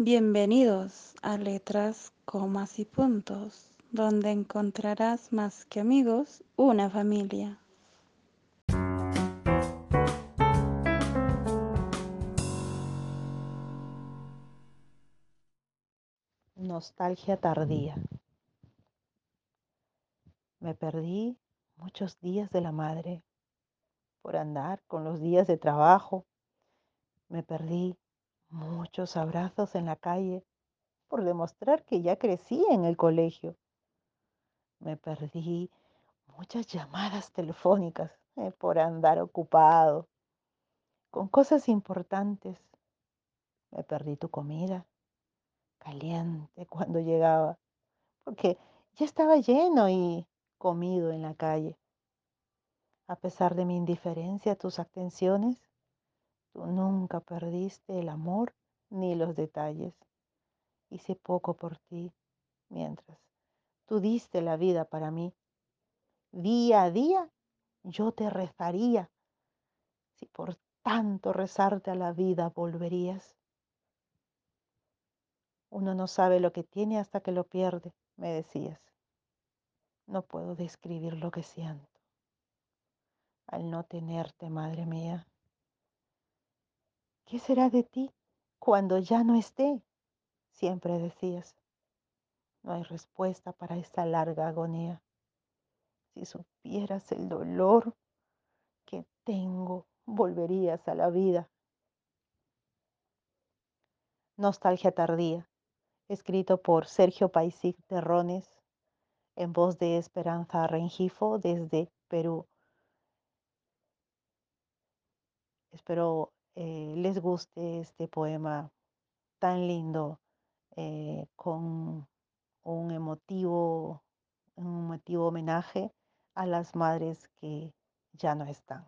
Bienvenidos a Letras, Comas y Puntos, donde encontrarás más que amigos, una familia. Nostalgia tardía. Me perdí muchos días de la madre por andar con los días de trabajo. Me perdí muchos abrazos en la calle por demostrar que ya crecí en el colegio. Me perdí muchas llamadas telefónicas eh, por andar ocupado con cosas importantes. Me perdí tu comida caliente cuando llegaba, porque ya estaba lleno y comido en la calle. A pesar de mi indiferencia a tus atenciones, tú nunca perdiste el amor ni los detalles. Hice poco por ti mientras tú diste la vida para mí. Día a día yo te rezaría si por tanto rezarte a la vida volverías. Uno no sabe lo que tiene hasta que lo pierde, me decías. No puedo describir lo que siento al no tenerte, madre mía. ¿Qué será de ti cuando ya no esté? Siempre decías. No hay respuesta para esta larga agonía. Si supieras el dolor que tengo, volverías a la vida. Nostalgia tardía, escrito por Sergio Paisic Terrones, en voz de Esperanza Rengifo desde Perú. Espero les guste este poema tan lindo, eh, con un emotivo, un emotivo homenaje a las madres que ya no están.